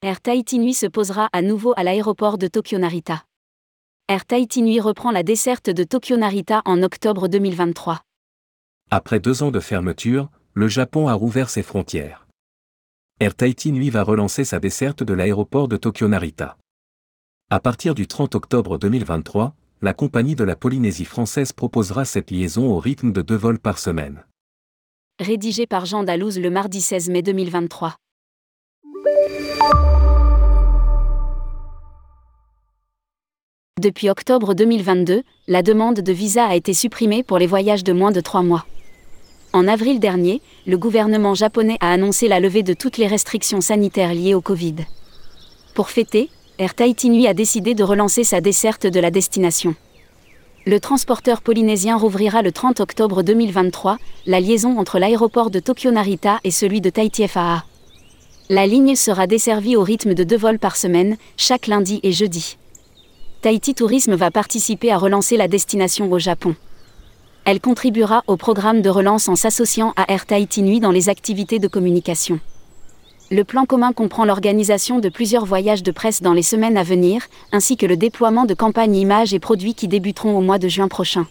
Tahiti Nui se posera à nouveau à l'aéroport de Tokyo Narita. Air Tahiti Nui reprend la desserte de Tokyo Narita en octobre 2023. Après deux ans de fermeture, le Japon a rouvert ses frontières. Air Tahiti Nui va relancer sa desserte de l'aéroport de Tokyo Narita. À partir du 30 octobre 2023, la compagnie de la Polynésie française proposera cette liaison au rythme de deux vols par semaine. Rédigé par Jean Dalouse le mardi 16 mai 2023. Depuis octobre 2022, la demande de visa a été supprimée pour les voyages de moins de trois mois. En avril dernier, le gouvernement japonais a annoncé la levée de toutes les restrictions sanitaires liées au Covid. Pour fêter, Air Tahiti Nui a décidé de relancer sa desserte de la destination. Le transporteur polynésien rouvrira le 30 octobre 2023 la liaison entre l'aéroport de Tokyo Narita et celui de Tahiti FAA. La ligne sera desservie au rythme de deux vols par semaine, chaque lundi et jeudi. Tahiti Tourisme va participer à relancer la destination au Japon. Elle contribuera au programme de relance en s'associant à Air Tahiti Nui dans les activités de communication. Le plan commun comprend l'organisation de plusieurs voyages de presse dans les semaines à venir, ainsi que le déploiement de campagnes images et produits qui débuteront au mois de juin prochain.